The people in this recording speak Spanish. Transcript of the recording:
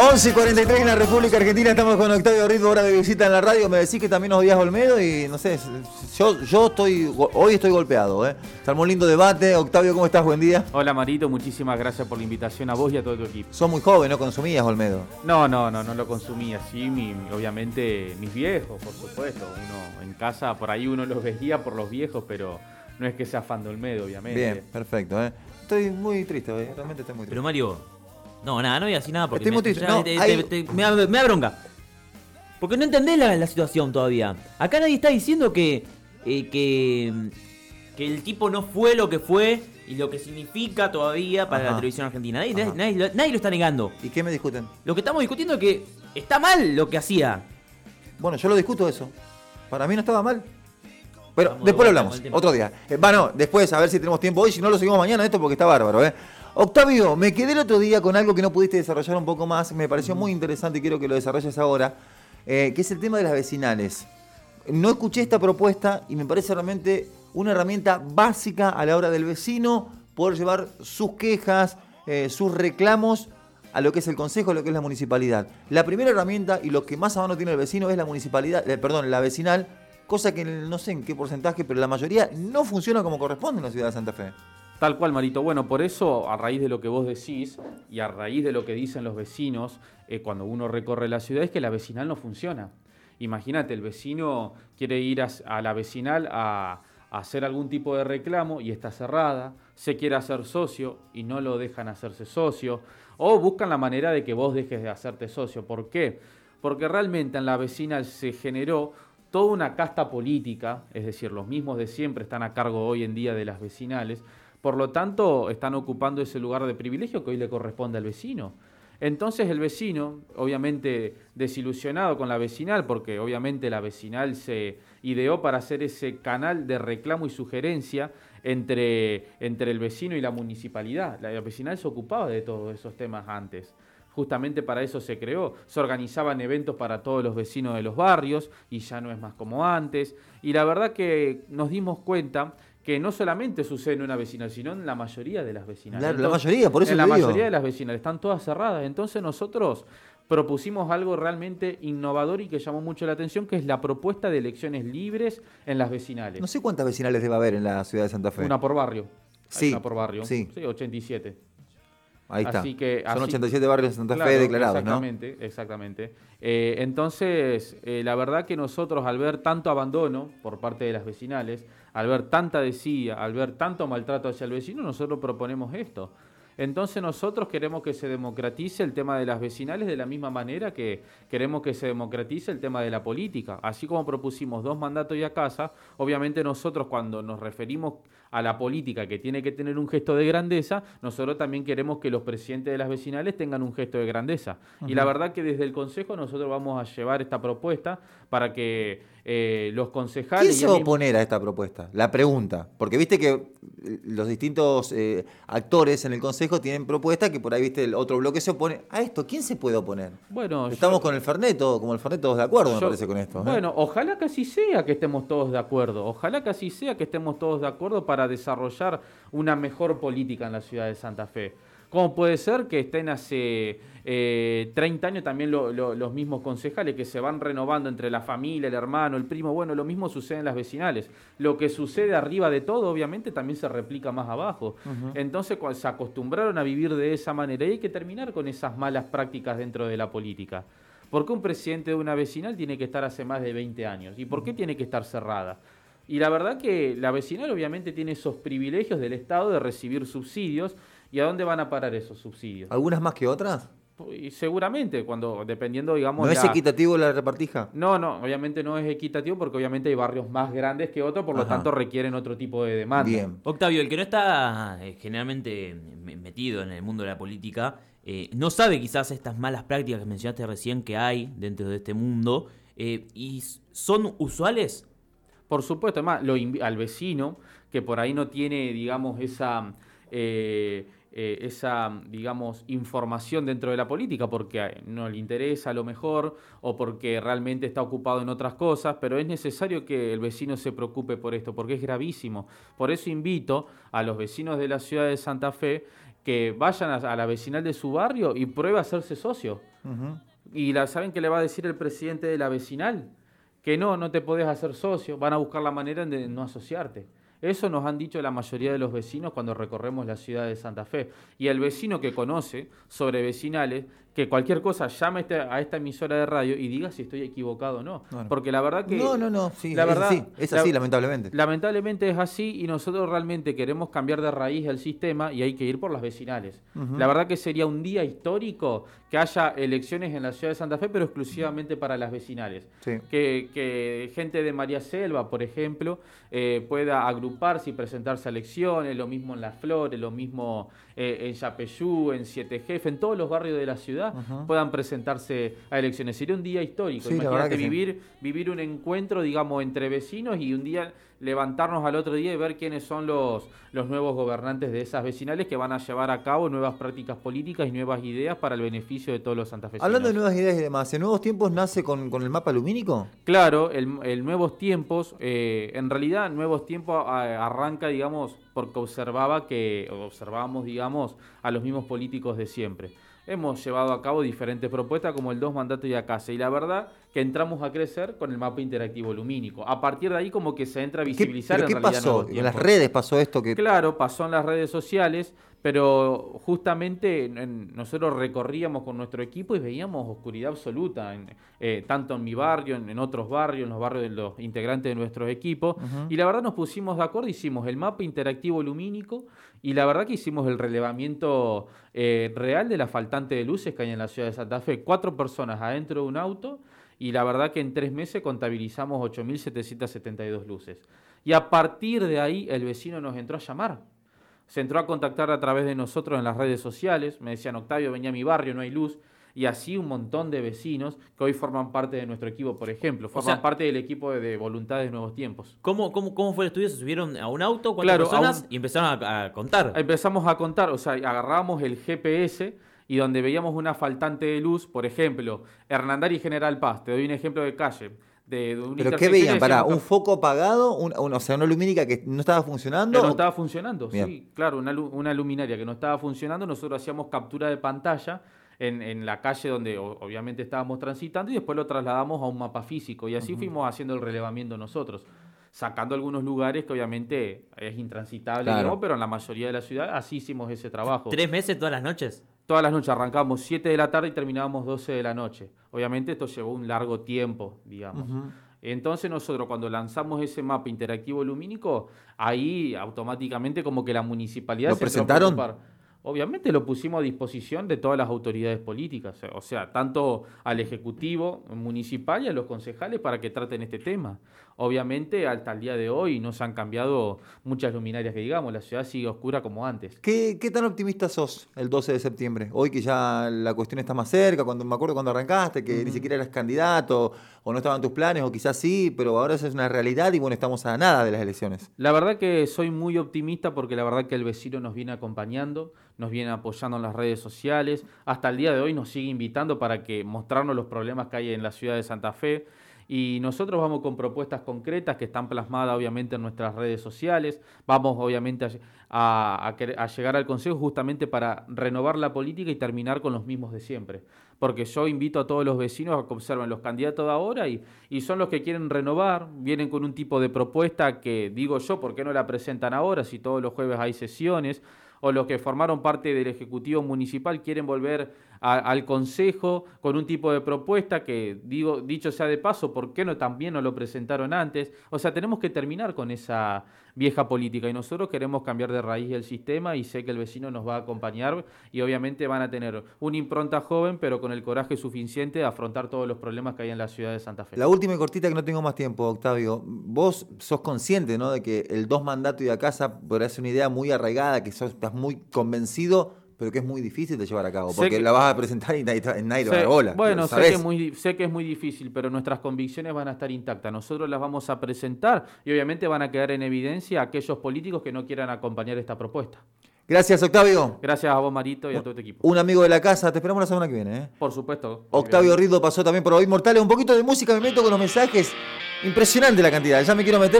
11 y 43 en la República Argentina, estamos con Octavio Ritmo, hora de visita en la radio. Me decís que también odias Olmedo y no sé, yo, yo estoy, hoy estoy golpeado. ¿eh? Está un lindo debate. Octavio, ¿cómo estás? Buen día. Hola Marito, muchísimas gracias por la invitación a vos y a todo tu equipo. Sos muy joven, ¿no consumías Olmedo? No, no, no, no lo consumía. Sí, mi, obviamente mis viejos, por supuesto. Uno en casa, por ahí uno los veía por los viejos, pero no es que sea fan de Olmedo, obviamente. Bien, perfecto. ¿eh? Estoy muy triste, ¿eh? realmente estoy muy triste. Pero Mario, no, nada, no voy a decir nada porque Estoy me, ya No, te- hay- te- te- me, da, me da bronca. Porque no entendés la, la situación todavía. Acá nadie está diciendo que, eh, que, que el tipo no fue lo que fue y lo que significa todavía para Ajá. la televisión argentina. Nadie, nadie lo- nadie lo está negando. ¿Y qué me discuten? Lo que estamos discutiendo es que está mal lo que hacía. Bueno, yo lo discuto eso. Para mí no estaba mal. Pero después de lo hablamos, otro día. Eh, bueno, después a ver si tenemos tiempo hoy, si no lo seguimos mañana esto porque está bárbaro, ¿eh? Octavio, me quedé el otro día con algo que no pudiste desarrollar un poco más, me pareció muy interesante y quiero que lo desarrolles ahora, eh, que es el tema de las vecinales. No escuché esta propuesta y me parece realmente una herramienta básica a la hora del vecino poder llevar sus quejas, eh, sus reclamos a lo que es el consejo, a lo que es la municipalidad. La primera herramienta y lo que más a mano tiene el vecino es la municipalidad, eh, perdón, la vecinal, cosa que no sé en qué porcentaje, pero la mayoría no funciona como corresponde en la ciudad de Santa Fe. Tal cual, Marito. Bueno, por eso, a raíz de lo que vos decís y a raíz de lo que dicen los vecinos, eh, cuando uno recorre la ciudad, es que la vecinal no funciona. Imagínate, el vecino quiere ir a, la vecinal a, a hacer algún tipo de reclamo y está cerrada, se quiere hacer socio y no lo dejan hacerse socio, o buscan la manera de que vos dejes de hacerte socio. ¿Por qué? Porque realmente en la vecinal se generó toda una casta política, es decir, los mismos de siempre están a cargo hoy en día de las vecinales, por lo tanto están ocupando ese lugar de privilegio que hoy le corresponde al vecino. Entonces el vecino, obviamente desilusionado con la vecinal, porque obviamente la vecinal se ideó para hacer ese canal de reclamo y sugerencia entre, entre el vecino y la municipalidad. La vecinal se ocupaba de todos esos temas antes. Justamente para eso se creó. Se organizaban eventos para todos los vecinos de los barrios y ya no es más como antes. Y la verdad que nos dimos cuenta que no solamente sucede en una vecinal, sino en la mayoría de las vecinales. La- la mayoría, por eso En la digo. mayoría de las vecinales están todas cerradas. Entonces nosotros propusimos algo realmente innovador y que llamó mucho la atención, que es la propuesta de elecciones libres en las vecinales. No sé cuántas vecinales debe haber en la ciudad de Santa Fe. Una por barrio. Sí, Una por barrio. sí. 87. Ahí está. Así que, Son así- 87 barrios en Santa Claro, Fe declarados, ¿no? exactamente, Exactamente. Eh, entonces, eh, la verdad que nosotros al ver tanto abandono por parte de las vecinales, al ver tanta desidia, al ver tanto maltrato hacia el vecino, nosotros proponemos esto. Entonces nosotros queremos que se democratice el tema de las vecinales de la misma manera que queremos que se democratice el tema de la política. Así como propusimos dos mandatos y a casa, obviamente nosotros cuando nos referimos a la política que tiene que tener un gesto de grandeza, nosotros también queremos que los presidentes de las vecinales tengan un gesto de grandeza. Y la verdad que desde el Consejo nosotros vamos a llevar esta propuesta para que eh, los concejales... ¿Quién se va a oponer a esta propuesta? La pregunta. Porque viste que los distintos eh, actores en el Consejo tienen propuestas que por ahí, viste, el otro bloque se opone. A esto, ¿quién se puede oponer? Bueno, Estamos yo- con el Ferneto, como el Fernet todos de acuerdo, me parece, con esto. ¿eh? Bueno, ojalá que así sea que estemos todos de acuerdo. Ojalá que así sea que estemos todos de acuerdo para desarrollar una mejor política en la ciudad de Santa Fe. ¿Cómo puede ser que estén hace eh, 30 años también lo- lo- los mismos concejales que se van renovando entre la familia, el hermano, el primo? Bueno, lo mismo sucede en las vecinales. Lo que sucede arriba de todo, obviamente, también se replica más abajo. Entonces, cua- se acostumbraron a vivir de esa manera y hay que terminar con esas malas prácticas dentro de la política. ¿Por qué un presidente de una vecinal tiene que estar hace más de 20 años? ¿Y por qué tiene que estar cerrada? Y la verdad que la vecinal obviamente tiene esos privilegios del Estado de recibir subsidios. ¿Y a dónde van a parar esos subsidios? ¿Algunas más que otras? Y seguramente, cuando dependiendo, digamos... ¿No es la- equitativo la repartija? No, no, obviamente no es equitativo porque obviamente hay barrios más grandes que otros, por lo tanto requieren otro tipo de demanda. Bien. Octavio, el que no está eh, generalmente me- metido en el mundo de la política, eh, no sabe quizás estas malas prácticas que mencionaste recién que hay dentro de este mundo, eh, y son usuales. Por supuesto, además, lo al vecino que por ahí no tiene, digamos, esa, eh, eh, esa, digamos, información dentro de la política porque no le interesa a lo mejor o porque realmente está ocupado en otras cosas, pero es necesario que el vecino se preocupe por esto porque es gravísimo. Por eso invito a los vecinos de la ciudad de Santa Fe que vayan a, la vecinal de su barrio y pruebe a hacerse socio. Y la, ¿saben qué le va a decir el presidente de la vecinal? Que no, no te podés hacer socio, van a buscar la manera de no asociarte. Eso nos han dicho la mayoría de los vecinos cuando recorremos la ciudad de Santa Fe. Y el vecino que conoce sobre vecinales, que cualquier cosa llame a esta- a esta emisora de radio y diga si estoy equivocado o no. Bueno. Porque la verdad que... No, no, no, sí, la es verdad, así, es la- así, lamentablemente. Lamentablemente es así y nosotros realmente queremos cambiar de raíz el sistema y hay que ir por las vecinales. La verdad que sería un día histórico que haya elecciones en la ciudad de Santa Fe, pero exclusivamente para las vecinales. Sí. Que, que gente de María Selva, por ejemplo, eh, pueda agruparse y presentarse a elecciones, lo mismo en Las Flores, lo mismo eh, en Yapeyú, en Siete Jefes, en todos los barrios de la ciudad, puedan presentarse a elecciones. Sería un día histórico. Sí, Imagínate sí. vivir, vivir un encuentro, digamos, entre vecinos y un día levantarnos al otro día y ver quiénes son los, los nuevos gobernantes de esas vecinales que van a llevar a cabo nuevas prácticas políticas y nuevas ideas para el beneficio de todos los santafesinos. Hablando de nuevas ideas y demás, ¿en nuevos tiempos nace con, con el mapa lumínico? Claro, el, el Nuevos Tiempos, eh, en realidad Nuevos Tiempos a- arranca, digamos, porque observaba que, observábamos, digamos, a los mismos políticos de siempre. Hemos llevado a cabo diferentes propuestas como el dos mandato y a casa. Y la verdad que entramos a crecer con el mapa interactivo lumínico. A partir de ahí como que se entra a ¿Qué, visibilizar pero en qué realidad pasó? En las redes pasó esto que... Claro, pasó en las redes sociales, pero justamente en- nosotros recorríamos con nuestro equipo y veíamos oscuridad absoluta, en- eh, tanto en mi barrio, en, en otros barrios, en los barrios de los integrantes de nuestros equipos. Y la verdad nos pusimos de acuerdo, hicimos el mapa interactivo lumínico y la verdad que hicimos el relevamiento eh, real de la faltante de luces que hay en la ciudad de Santa Fe. Cuatro personas adentro de un auto y la verdad que en tres meses contabilizamos 8.772 luces. Y a partir de ahí el vecino nos entró a llamar. Se entró a contactar a través de nosotros en las redes sociales. Me decían, Octavio, venía a mi barrio, no hay luz. Y así un montón de vecinos que hoy forman parte de nuestro equipo, por ejemplo. Forman sea- parte del equipo de, de Voluntades Nuevos Tiempos. ¿Cómo, cómo, ¿Cómo fue el estudio? ¿Se subieron a un auto? ¿Cuántas Claro, personas? un- Y empezaron a, a contar. Empezamos a contar, o sea, agarramos el GPS y donde veíamos una faltante de luz, por ejemplo, Hernandar y General Paz, te doy un ejemplo de calle. De, de un ¿Pero qué veían? decíamos, ¿un foco apagado? Un, un- o sea, una lumínica que no estaba funcionando? Que no estaba funcionando, Bien. sí, claro, una, una luminaria que no estaba funcionando, nosotros hacíamos captura de pantalla en, en la calle donde obviamente estábamos transitando y después lo trasladamos a un mapa físico y así fuimos haciendo el relevamiento nosotros, sacando algunos lugares que obviamente es intransitable, Claro. pero en la mayoría de la ciudad así hicimos ese trabajo. ¿Tres meses todas las noches? Todas las noches arrancábamos 7 de la tarde y terminábamos 12 de la noche. Obviamente esto llevó un largo tiempo, digamos. Entonces nosotros cuando lanzamos ese mapa interactivo lumínico, ahí automáticamente como que la municipalidad ¿Lo se presentaron? Obviamente lo pusimos a disposición de todas las autoridades políticas, o sea, tanto al Ejecutivo municipal y a los concejales para que traten este tema. Obviamente hasta el día de hoy no se han cambiado muchas luminarias que digamos, la ciudad sigue oscura como antes. ¿Qué, qué tan optimista sos el 12 de septiembre? Hoy que ya la cuestión está más cerca, cuando me acuerdo cuando arrancaste, que ni siquiera eras candidato, o no estaban tus planes, o quizás sí, pero ahora eso es una realidad y bueno, estamos a nada de las elecciones. La verdad que soy muy optimista porque la verdad que el vecino nos viene acompañando, nos viene apoyando en las redes sociales, hasta el día de hoy nos sigue invitando para que mostrarnos los problemas que hay en la ciudad de Santa Fe y nosotros vamos con propuestas concretas que están plasmadas obviamente en nuestras redes sociales, vamos obviamente a, a- llegar al Consejo justamente para renovar la política y terminar con los mismos de siempre. Porque yo invito a todos los vecinos a que observen los candidatos de ahora y, y son los que quieren renovar, vienen con un tipo de propuesta que digo yo, ¿por qué no la presentan ahora si todos los jueves hay sesiones? O los que formaron parte del Ejecutivo Municipal quieren volver al Consejo con un tipo de propuesta que, digo, dicho sea de paso, ¿por qué no también no lo presentaron antes? O sea, tenemos que terminar con esa vieja política y nosotros queremos cambiar de raíz el sistema y sé que el vecino nos va a acompañar y obviamente van a tener una impronta joven pero con el coraje suficiente de afrontar todos los problemas que hay en la ciudad de Santa Fe. La última y cortita que no tengo más tiempo, Octavio. Vos sos consciente, ¿no? De que el dos mandato y a casa podrá ser una idea muy arraigada, que sos, estás muy convencido, pero que es muy difícil de llevar a cabo, Sé porque que- la vas a presentar y nadie, nadie te va a Sé- dar bola. Bueno, sé que, es muy, sé que es muy difícil, pero nuestras convicciones van a estar intactas. Nosotros las vamos a presentar y obviamente van a quedar en evidencia aquellos políticos que no quieran acompañar esta propuesta. Gracias, Octavio. Gracias a vos, Marito, y a todo tu equipo. Un amigo de la casa, te esperamos la semana que viene. ¿eh? Por supuesto. Octavio Rido pasó también por hoy Mortales. Un poquito de música, me meto con los mensajes. Impresionante la cantidad. Ya me quiero meter.